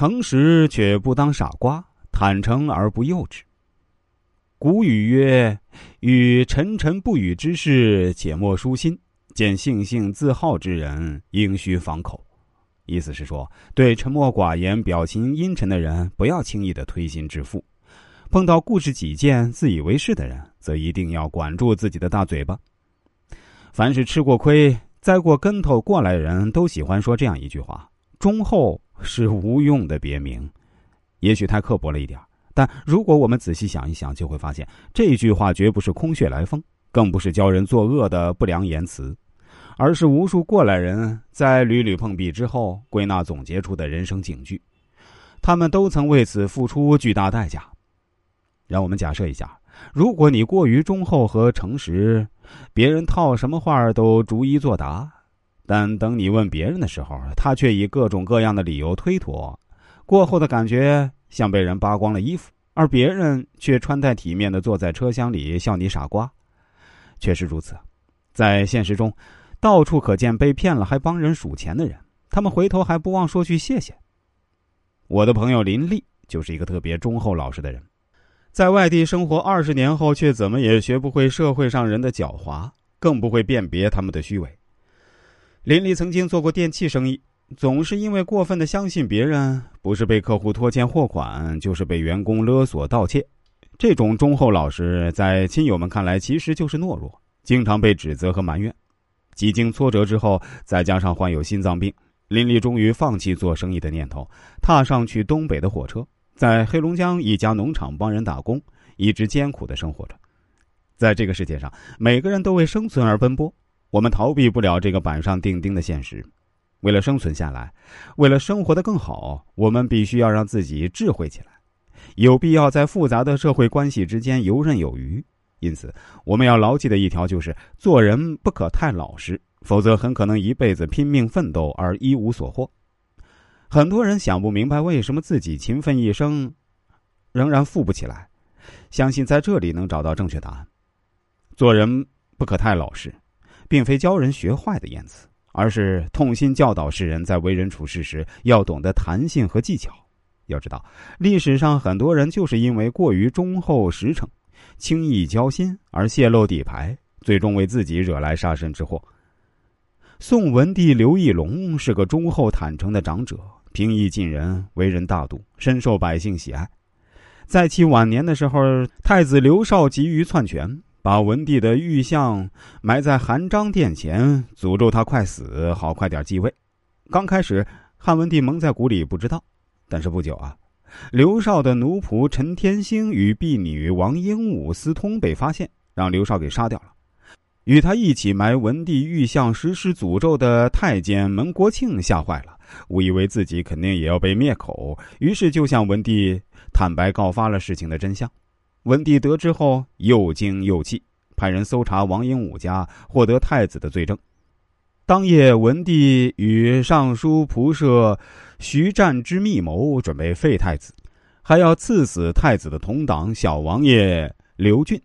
诚实却不当傻瓜，坦诚而不幼稚。古语曰：“与沉沉不语之事，且莫舒心；见性性自好之人，应须防口。”意思是说，对沉默寡言、表情阴沉的人，不要轻易的推心置腹；碰到固执己见、自以为是的人，则一定要管住自己的大嘴巴。凡是吃过亏、栽过跟头过来人都喜欢说这样一句话：“忠厚是无用的别名。”也许太刻薄了一点。但如果我们仔细想一想，就会发现这句话绝不是空穴来风，更不是教人作恶的不良言辞，而是无数过来人在屡屡碰壁之后归纳总结出的人生警句。他们都曾为此付出巨大代价。让我们假设一下，如果你过于忠厚和诚实，别人套什么话都逐一作答，但等你问别人的时候，他却以各种各样的理由推脱，过后的感觉。像被人扒光了衣服，而别人却穿戴体面的坐在车厢里笑你傻瓜。确实如此，在现实中，到处可见被骗了还帮人数钱的人，他们回头还不忘说句谢谢。我的朋友林丽就是一个特别忠厚老实的人，在外地生活二十年后，却怎么也学不会社会上人的狡猾，更不会辨别他们的虚伪。林丽曾经做过电器生意。总是因为过分的相信别人，不是被客户拖欠货款，就是被员工勒索盗窃。这种忠厚老实，在亲友们看来其实就是懦弱，经常被指责和埋怨。几经挫折之后，再加上患有心脏病，林丽终于放弃做生意的念头，踏上去东北的火车，在黑龙江一家农场帮人打工，一直艰苦的生活着。在这个世界上，每个人都为生存而奔波，我们逃避不了这个板上钉钉的现实。为了生存下来，为了生活的更好，我们必须要让自己智慧起来，有必要在复杂的社会关系之间游刃有余。因此，我们要牢记的一条就是：做人不可太老实，否则很可能一辈子拼命奋斗而一无所获。很多人想不明白为什么自己勤奋一生，仍然富不起来。相信在这里能找到正确答案。做人不可太老实，并非教人学坏的言辞。而是痛心教导世人，在为人处事时要懂得弹性和技巧。要知道，历史上很多人就是因为过于忠厚实诚、轻易交心而泄露底牌，最终为自己惹来杀身之祸。宋文帝刘义隆是个忠厚坦诚的长者，平易近人，为人大度，深受百姓喜爱。在其晚年的时候，太子刘绍急于篡权。把文帝的玉像埋在含章殿前，诅咒他快死，好快点继位。刚开始，汉文帝蒙在鼓里不知道，但是不久啊，刘绍的奴仆陈天兴与婢女王英武私通被发现，让刘绍给杀掉了。与他一起埋文帝玉像实施诅咒的太监蒙国庆吓坏了，误以为自己肯定也要被灭口，于是就向文帝坦白告发了事情的真相。文帝得知后又惊又气，派人搜查王英武家，获得太子的罪证。当夜，文帝与尚书仆射徐湛之密谋，准备废太子，还要赐死太子的同党小王爷刘俊。